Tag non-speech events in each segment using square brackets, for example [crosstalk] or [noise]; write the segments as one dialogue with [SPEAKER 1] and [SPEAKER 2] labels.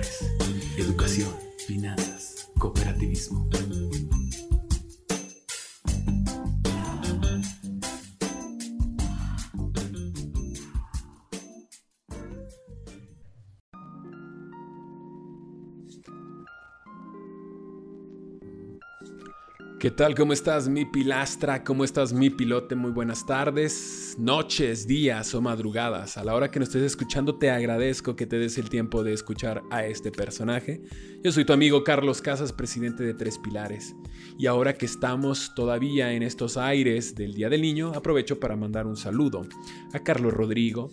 [SPEAKER 1] Pilares.
[SPEAKER 2] ¿Qué tal? ¿Cómo estás mi pilastra? ¿Cómo estás mi pilote? Muy buenas tardes, noches, días o madrugadas. A la hora que nos estés escuchando te agradezco que te des el tiempo de escuchar a este personaje. Yo soy tu amigo Carlos Casas, presidente de Tres Pilares. Y ahora que estamos todavía en estos aires del Día del Niño, aprovecho para mandar un saludo a Carlos Rodrigo,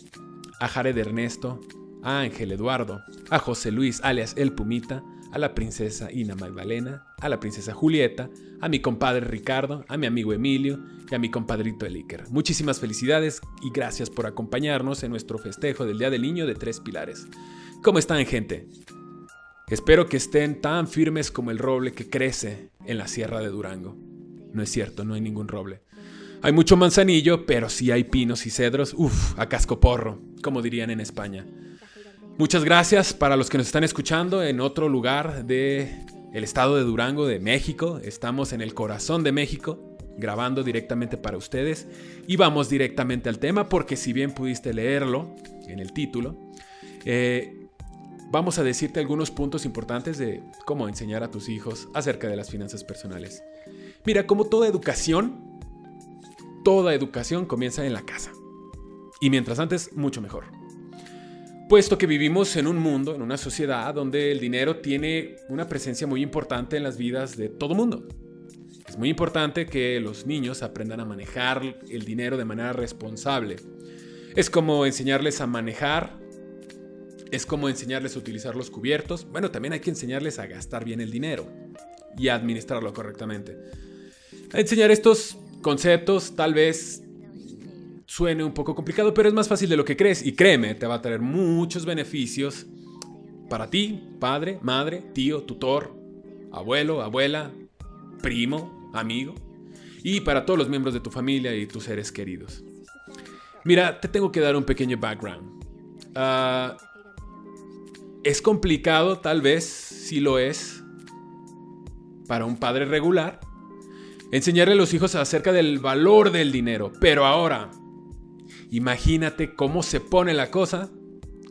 [SPEAKER 2] a Jared Ernesto, a Ángel Eduardo, a José Luis alias El Pumita, a la princesa Ina Magdalena, a la princesa Julieta, a mi compadre Ricardo, a mi amigo Emilio y a mi compadrito Eliker. Muchísimas felicidades y gracias por acompañarnos en nuestro festejo del Día del Niño de Tres Pilares. ¿Cómo están gente? Espero que estén tan firmes como el roble que crece en la sierra de Durango. No es cierto, no hay ningún roble. Hay mucho manzanillo, pero sí hay pinos y cedros, uff, a casco porro, como dirían en España. Muchas gracias para los que nos están escuchando en otro lugar de el estado de Durango de México. Estamos en el corazón de México grabando directamente para ustedes y vamos directamente al tema porque si bien pudiste leerlo en el título, eh, vamos a decirte algunos puntos importantes de cómo enseñar a tus hijos acerca de las finanzas personales. Mira, como toda educación, toda educación comienza en la casa. Y mientras antes, mucho mejor puesto que vivimos en un mundo, en una sociedad donde el dinero tiene una presencia muy importante en las vidas de todo mundo. Es muy importante que los niños aprendan a manejar el dinero de manera responsable. Es como enseñarles a manejar, es como enseñarles a utilizar los cubiertos. Bueno, también hay que enseñarles a gastar bien el dinero y a administrarlo correctamente. A enseñar estos conceptos tal vez suene un poco complicado, pero es más fácil de lo que crees y créeme, te va a traer muchos beneficios para ti, padre, madre, tío, tutor, abuelo, abuela, primo, amigo y para todos los miembros de tu familia y tus seres queridos. Mira, te tengo que dar un pequeño background. Ah, es complicado, tal vez, si lo es, para un padre regular, enseñarle a los hijos acerca del valor del dinero. Pero ahora, Imagínate cómo se pone la cosa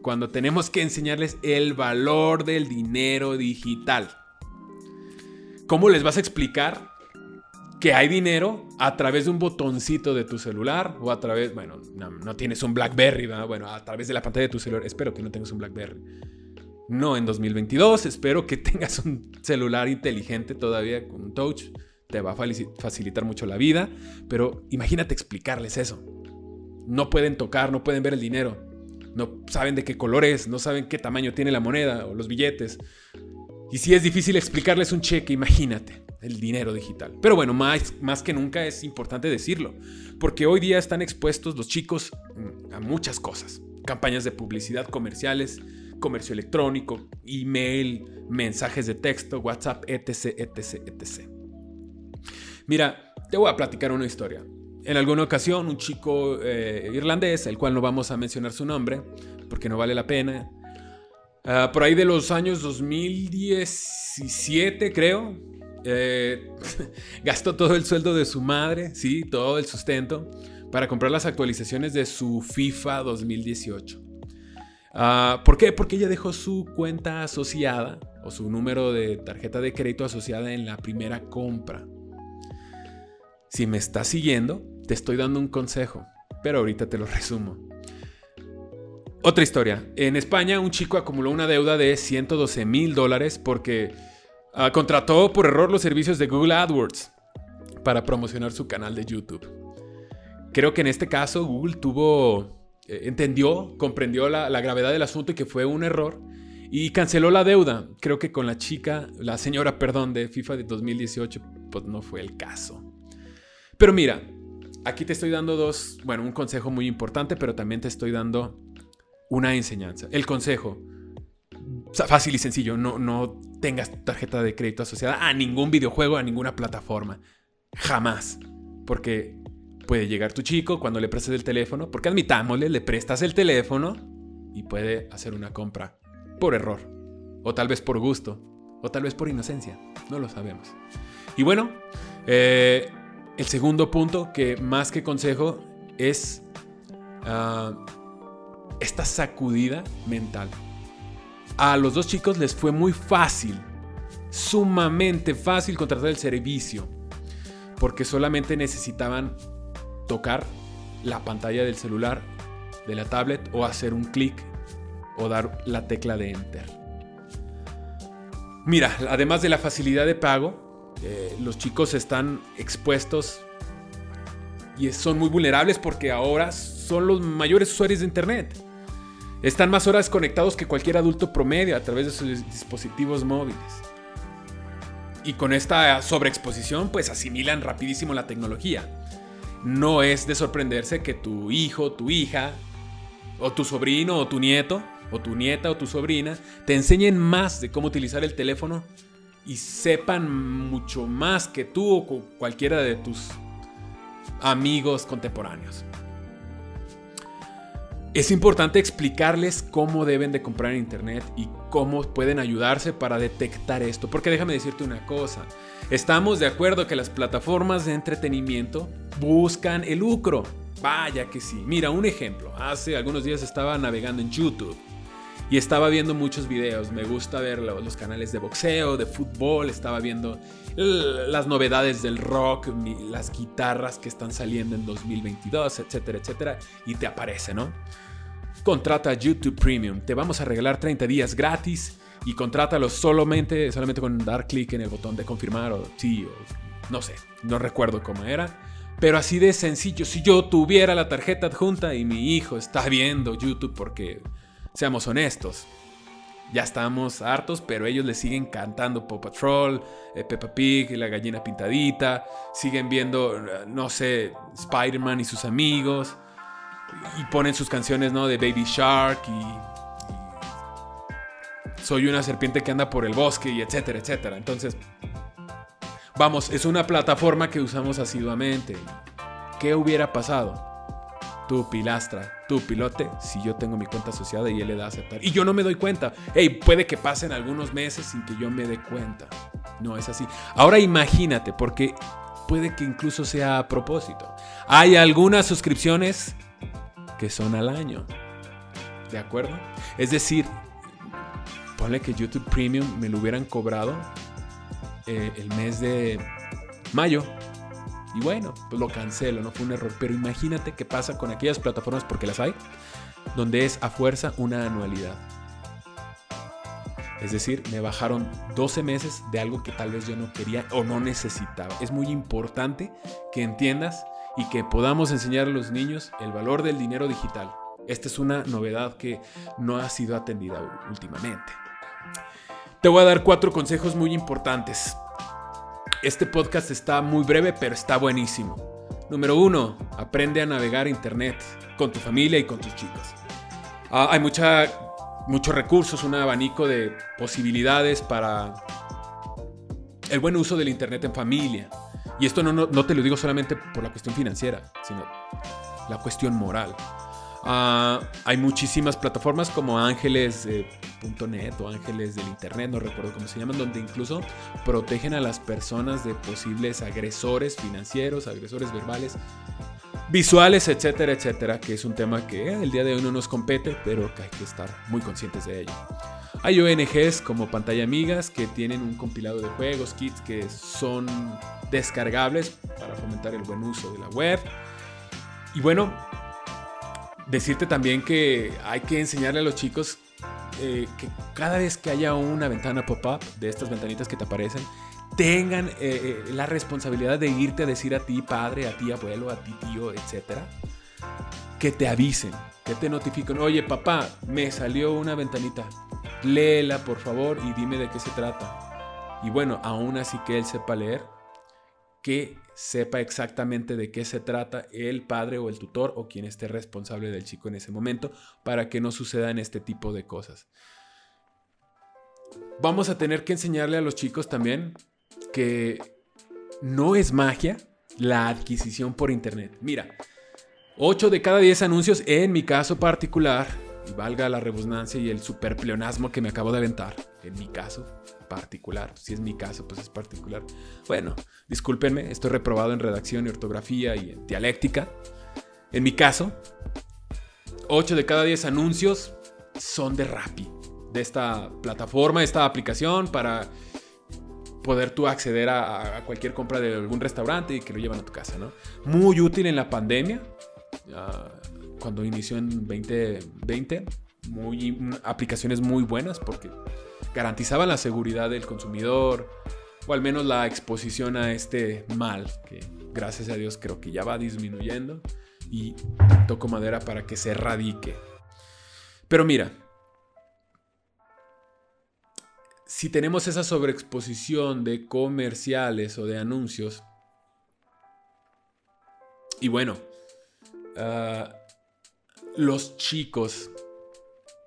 [SPEAKER 2] cuando tenemos que enseñarles el valor del dinero digital. ¿Cómo les vas a explicar que hay dinero a través de un botoncito de tu celular o a través, bueno, no, tienes un BlackBerry, bueno, a través de la pantalla de tu celular. Espero que no tengas un BlackBerry. No en 2022, espero que [laughs] tengas un celular inteligente todavía con un touch. Te va a facilitar mucho la vida, pero imagínate explicarles eso. No pueden tocar, no pueden ver el dinero. No saben de qué color es, no saben qué tamaño tiene la moneda o los billetes. Y si es difícil explicarles un cheque, imagínate el dinero digital. Pero bueno, más, más que nunca es importante decirlo, porque hoy día están expuestos los chicos mm, a muchas cosas. Campañas de publicidad comerciales, comercio electrónico, email, mensajes de texto, WhatsApp, etc, etc, etc. Mira, te voy a platicar una historia. En alguna ocasión, un chico eh, irlandés, el cual no vamos a mencionar su nombre, porque no vale la pena, ah, por ahí de los años 2017, creo, eh, [laughs] gastó todo el sueldo de su madre, sí, todo el sustento, para comprar las actualizaciones de su FIFA 2018. Ah, ¿Por qué? Porque ella dejó su cuenta asociada o su número de tarjeta de crédito asociada en la primera compra. Si me estás siguiendo, te estoy dando un consejo, pero ahorita te lo resumo. Otra historia. En España un chico acumuló una deuda de 112 mil dólares porque ah, contrató por error los servicios de Google AdWords para promocionar su canal de YouTube. Creo que en este caso Google tuvo, eh, entendió, comprendió la, la gravedad del asunto y que fue un error y canceló la deuda. Creo que con la chica, la señora, perdón, de FIFA de 2018, pues no fue el caso. Pero mira, aquí te estoy dando dos, bueno, un consejo muy importante, pero también te estoy dando una enseñanza. El consejo, fácil y sencillo, no, no tengas tarjeta de crédito asociada a ningún videojuego, a ninguna plataforma. Jamás. Porque puede llegar tu chico cuando le prestes el teléfono, porque admitámosle, le prestas el teléfono y puede hacer una compra por error O tal vez por gusto. O tal vez por inocencia. No lo sabemos. Y bueno, eh, el segundo punto que más que consejo es ah, esta sacudida mental. A los dos chicos les fue muy fácil, sumamente fácil contratar el servicio, porque solamente necesitaban tocar la pantalla del celular, de la tablet o hacer un clic o dar la tecla de enter. Mira, además de la facilidad de pago, eh, los chicos están expuestos y son muy vulnerables porque ahora son los mayores usuarios de Internet. Están más horas conectados que cualquier adulto promedio a través de sus dispositivos móviles. Y con esta sobreexposición pues asimilan rapidísimo la tecnología. No es de sorprenderse que tu hijo, tu hija, o tu sobrino, o tu nieto, o tu nieta, o tu sobrina, te enseñen más de cómo utilizar el teléfono y sepan mucho más que tú o cualquiera de tus amigos contemporáneos. Es importante explicarles cómo deben de comprar en internet y cómo pueden ayudarse para detectar esto. Porque déjame decirte una cosa, estamos de acuerdo que las plataformas de entretenimiento buscan el lucro. Vaya que sí. Mira, un ejemplo. Hace algunos días estaba navegando en YouTube y estaba viendo muchos videos. Me gusta ver los canales de boxeo, de fútbol. Estaba viendo las novedades del rock, las guitarras que están saliendo en 2022, etcétera, etcétera. Y te aparece, ¿no? Contrata YouTube Premium. Te vamos a regalar 30 días gratis y contrátalo solamente, solamente con dar clic en el botón de confirmar o sí, o no sé, no recuerdo cómo era. Pero así de sencillo, si yo tuviera la tarjeta adjunta y mi hijo está viendo YouTube porque Seamos honestos. Ya estamos hartos, pero ellos le siguen cantando Paw Patrol, eh, Peppa Pig, La Gallina Pintadita. Siguen viendo, no sé, Spider-Man y sus amigos. Y ponen sus canciones, ¿no? De Baby Shark y, Soy una serpiente que anda por el bosque y etcétera, etcétera. Entonces, vamos, es una plataforma que usamos asiduamente. ¿Qué hubiera pasado? Tu pilastra, tu pilote, si yo tengo mi cuenta asociada y él le da a aceptar. Y yo no me doy cuenta. Hey, puede que pasen algunos meses sin que yo me dé cuenta. No es así. Ahora imagínate, porque puede que incluso sea a propósito. Hay algunas suscripciones que son al año. ¿De acuerdo? Es decir, ponle que YouTube Premium me lo hubieran cobrado eh, el mes de mayo y bueno, pues lo cancelo, no fue un error. Pero imagínate qué pasa con aquellas plataformas, porque las hay, donde es a fuerza una anualidad. Es decir, me bajaron 12 meses de algo que tal vez yo no quería o no necesitaba. Es muy importante que entiendas y que podamos enseñar a los niños el valor del dinero digital. Esta es una novedad que no ha sido atendida últimamente. Te voy a dar cuatro consejos muy importantes este podcast está muy breve, pero está buenísimo. Número uno, aprende a navegar Internet con tu familia y con tus chicos. Ah, hay mucha, muchos recursos, un abanico de posibilidades para el buen uso del Internet en familia. Y esto no, no te lo digo solamente por la cuestión financiera, sino la cuestión moral. Ah, hay muchísimas plataformas como ángeles.net o ángeles del internet, no recuerdo cómo se llaman, donde incluso protegen a las personas de posibles agresores financieros, agresores verbales, visuales, etcétera, etcétera, que es un tema que el día de hoy no nos compete, pero que hay que estar muy conscientes de ello. Hay ONGs como Pantalla Amigas que tienen un compilado de juegos, kits que son descargables para fomentar el buen uso de la web. Y bueno, Decirte también que hay que enseñarle a los chicos eh, que cada vez que haya una ventana pop-up de estas ventanitas que te aparecen, tengan eh, eh, la responsabilidad de irte a decir a ti, padre, a ti, abuelo, a ti, tío, etcétera, que te avisen, que te notifiquen. Oye, papá, me salió una ventanita. Léela, por favor, y dime de qué se trata. Y bueno, aún así que él sepa leer, que sepa exactamente de qué se trata el padre o el tutor o quien esté responsable del chico en ese momento para que no sucedan este tipo de cosas. Vamos a tener que enseñarle a los chicos también que no es magia la adquisición por internet. Mira, 8 de cada 10 anuncios, en mi caso particular, y valga la redundancia y el superpleonasmo que me acabo de aventar, en mi caso particular, si es mi caso, pues es particular. Bueno, discúlpenme, estoy reprobado en redacción y ortografía y en dialéctica. En mi caso, 8 de cada 10 anuncios son de Rappi, de esta plataforma, esta aplicación para poder tú acceder a, cualquier compra de algún restaurante y que lo llevan a tu casa, ¿no? Muy útil en la pandemia, cuando inició en 2020, muy, aplicaciones muy buenas porque garantizaban la seguridad del consumidor o al menos la exposición a este mal que gracias a Dios creo que ya va disminuyendo y toco madera para que se erradique. Pero mira, si tenemos esa sobreexposición de comerciales o de anuncios, y bueno, ah, los chicos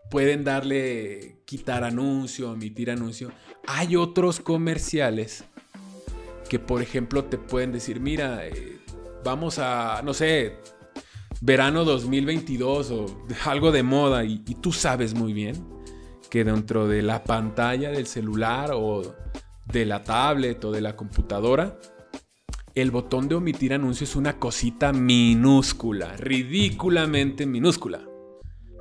[SPEAKER 2] pueden darle, quitar anuncio, emitir anuncio. Hay otros comerciales que, por ejemplo, te pueden decir, mira, eh, vamos a, no sé, verano 2022 o [laughs] algo de moda y tú sabes muy bien que dentro de la pantalla del celular o de la tablet o de la computadora, el botón de omitir anuncios es una cosita minúscula, ridículamente minúscula.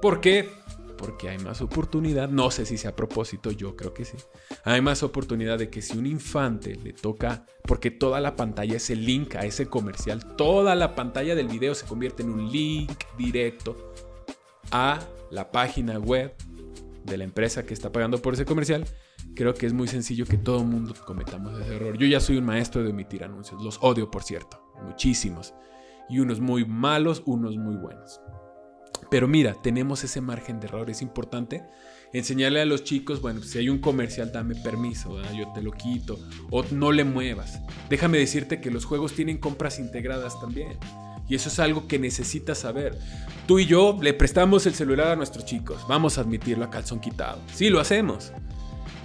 [SPEAKER 2] ¿Por qué? Porque hay más oportunidad, no sé si sea a propósito, yo creo que sí. Hay más oportunidad de que si un infante le toca, porque toda la pantalla es el link a ese comercial, toda la pantalla del video se convierte en un link directo a la página web de la empresa que está pagando por ese comercial, creo que es muy sencillo que todo el mundo cometamos ese error. Yo ya soy un maestro de omitir anuncios, los odio por cierto, muchísimos. Y unos muy malos, unos muy buenos. Pero mira, tenemos ese margen de error, es importante enseñarle a los chicos, bueno, si hay un comercial, dame permiso, yo te lo quito, o no le muevas. Déjame decirte que los juegos tienen compras integradas también. Y eso es algo que necesitas saber. Tú y yo le prestamos el celular a nuestros chicos. Vamos a admitirlo a calzón quitado. Sí, lo hacemos.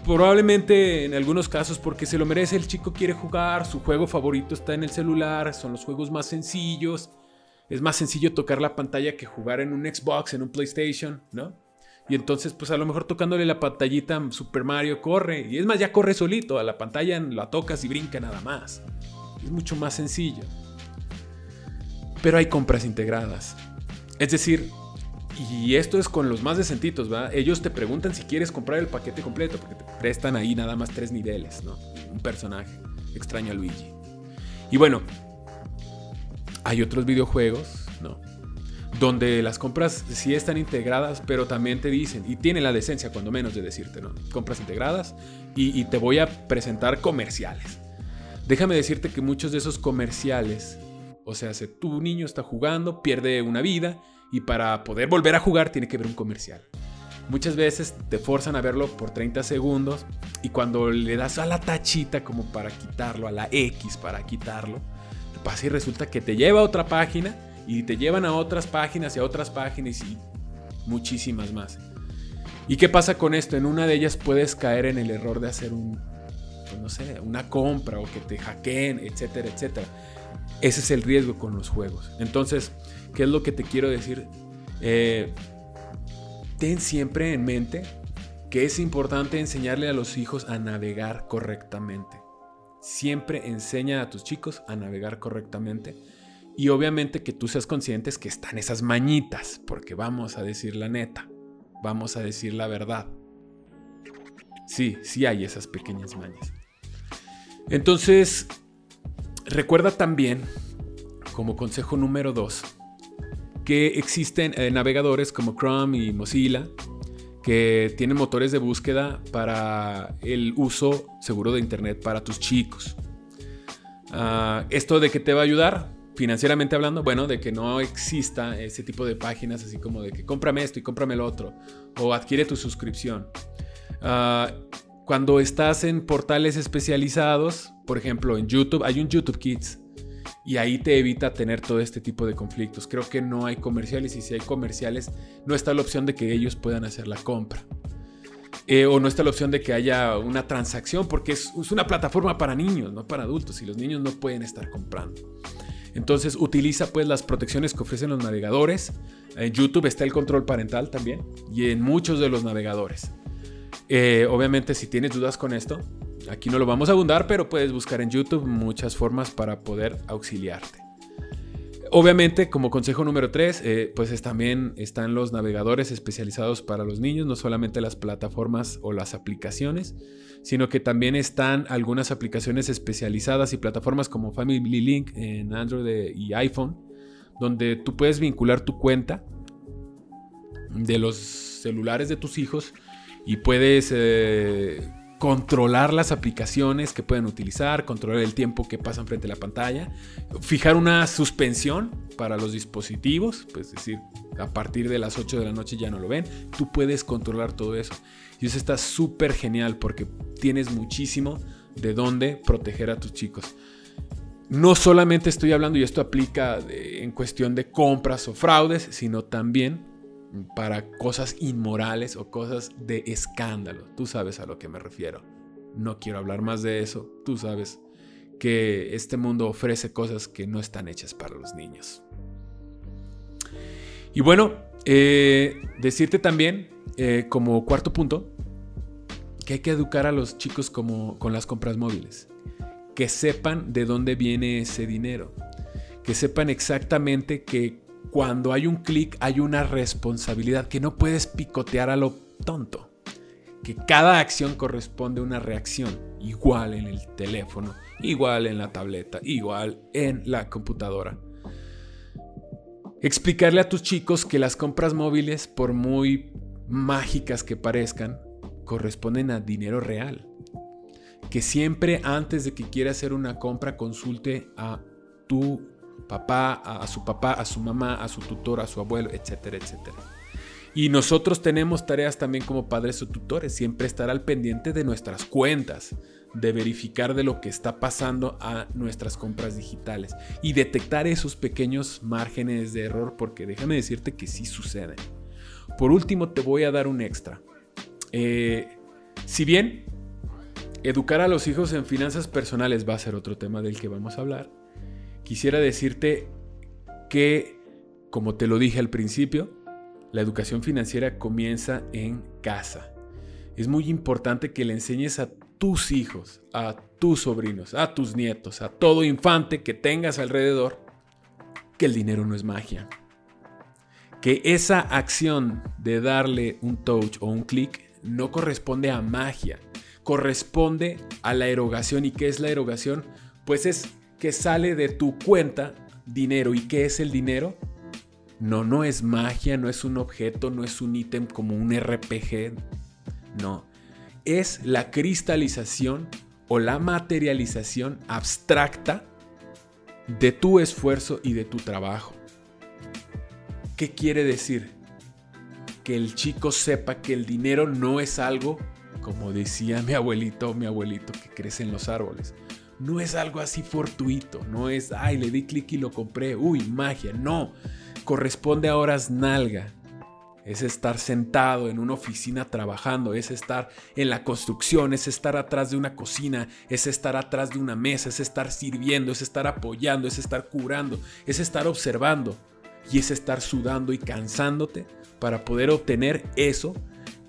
[SPEAKER 2] Probablemente en algunos casos porque se lo merece, el chico quiere jugar, su juego favorito está en el celular, son los juegos más sencillos. Es más sencillo tocar la pantalla que jugar en un Xbox, en un PlayStation, ¿no? Y entonces, pues a lo mejor tocándole la pantallita Super Mario corre. Y es más, ya corre solito. A la pantalla la tocas y brinca nada más. Es mucho más sencillo pero hay compras integradas. Es decir, y esto es con los más decentitos, ¿va? Ellos te preguntan si quieres comprar el paquete completo, porque te prestan ahí nada más tres niveles, ¿no? Un personaje. Extraño a Luigi. Y bueno, hay otros videojuegos, ¿no? Donde las compras sí están integradas, pero también te dicen, y tienen la decencia cuando menos de decirte, ¿no? Compras integradas y, y te voy a presentar comerciales. Déjame decirte que muchos de esos comerciales o sea, si tu niño está jugando, pierde una vida y para poder volver a jugar tiene que ver un comercial. Muchas veces te forzan a verlo por 30 segundos y cuando le das a la tachita como para quitarlo, a la X para quitarlo, pasa y resulta que te lleva a otra página y te llevan a otras páginas y a otras páginas y muchísimas más. ¿Y qué pasa con esto? En una de ellas puedes caer en el error de hacer un, pues no sé, una compra o que te hackeen, etcétera, etcétera. Ese es el riesgo con los juegos. Entonces, ¿qué es lo que te quiero decir? Eh, ten siempre en mente que es importante enseñarle a los hijos a navegar correctamente. Siempre enseña a tus chicos a navegar correctamente. Y obviamente que tú seas conscientes que están esas mañitas, porque vamos a decir la neta, vamos a decir la verdad. Sí, sí hay esas pequeñas mañas. Entonces, Recuerda también, como consejo número 2, que existen eh, navegadores como Chrome y Mozilla que tienen motores de búsqueda para el uso seguro de Internet para tus chicos. Ah, ¿Esto de qué te va a ayudar? Financieramente hablando, bueno, de que no exista ese tipo de páginas así como de que cómprame esto y cómprame lo otro o adquiere tu suscripción. Ah, cuando estás en portales especializados, por ejemplo, en YouTube, hay un YouTube Kids. Y ahí te evita tener todo este tipo de conflictos. Creo que no hay comerciales y si hay comerciales no está la opción de que ellos puedan hacer la compra. Eh, o no está la opción de que haya una transacción porque es, una plataforma para niños, no para adultos y los niños no pueden estar comprando. Entonces utiliza pues las protecciones que ofrecen los navegadores. En YouTube está el control parental también y en muchos de los navegadores. Eh, obviamente si tienes dudas con esto, aquí no lo vamos a abundar, pero puedes buscar en YouTube muchas formas para poder auxiliarte. Obviamente, como consejo número 3, eh, pues también están los navegadores especializados para los niños, no solamente las plataformas o las aplicaciones, sino que también están algunas aplicaciones especializadas y plataformas como Family Link en Android y iPhone, donde tú puedes vincular tu cuenta de los celulares de tus hijos y puedes eh, controlar las aplicaciones que pueden utilizar, controlar el tiempo que pasan frente a la pantalla, fijar una suspensión para los dispositivos, pues es decir, a partir de las 8 de la noche ya no lo ven, tú puedes controlar todo eso. Y eso está súper genial porque tienes muchísimo de dónde proteger a tus chicos. No solamente estoy hablando, y esto aplica en cuestión de compras o fraudes, sino también para cosas inmorales o cosas de escándalo. Tú sabes a lo que me refiero. No quiero hablar más de eso. Tú sabes que este mundo ofrece cosas que no están hechas para los niños. Y bueno, eh, decirte también, eh, como cuarto punto, que hay que educar a los chicos como, con las compras móviles. Que sepan de dónde viene ese dinero. Que sepan exactamente que cuando hay un clic hay una responsabilidad que no puedes picotear a lo tonto. Que cada acción corresponde a una reacción, igual en el teléfono, igual en la tableta, igual en la computadora. Explicarle a tus chicos que las compras móviles, por muy mágicas que parezcan, corresponden a dinero real. Que siempre antes de que quiera hacer una compra consulte a tu papá, a, su papá, a su mamá, a su tutor, a su abuelo, etcétera, etcétera. Y nosotros tenemos tareas también como padres o tutores, siempre estar al pendiente de nuestras cuentas, de verificar de lo que está pasando a nuestras compras digitales y detectar esos pequeños márgenes de error, porque déjame decirte que sí suceden. Por último, te voy a dar un extra. Eh, si bien educar a los hijos en finanzas personales va a ser otro tema del que vamos a hablar, quisiera decirte que, como te lo dije al principio, la educación financiera comienza en casa. Es muy importante que le enseñes a tus hijos, a tus sobrinos, a tus nietos, a todo infante que tengas alrededor, que el dinero no es magia. Que esa acción de darle un touch o un clic no corresponde a magia, corresponde a la erogación. ¿Y qué es la erogación? Pues es que sale de tu cuenta dinero. ¿Y qué es el dinero? No, no es magia, no es un objeto, no es un ítem como un RPG. No, es la cristalización o la materialización abstracta de tu esfuerzo y de tu trabajo. ¿Qué quiere decir? Que el chico sepa que el dinero no es algo, como decía mi abuelito mi abuelito, que crece en los árboles no es algo así fortuito, no es, ay, le di clic y lo compré, uy, magia, no, corresponde a horas nalga. Es estar sentado en una oficina trabajando, es estar en la construcción, es estar atrás de una cocina, es estar atrás de una mesa, es estar sirviendo, es estar apoyando, es estar curando, es estar observando y es estar sudando y cansándote para poder obtener eso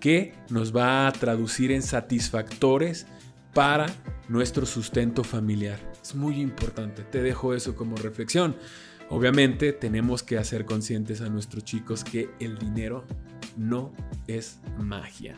[SPEAKER 2] que nos va a traducir en satisfactores para nuestro sustento familiar. Es muy importante, te dejo eso como reflexión. Obviamente tenemos que hacer conscientes a nuestros chicos que el dinero no es magia.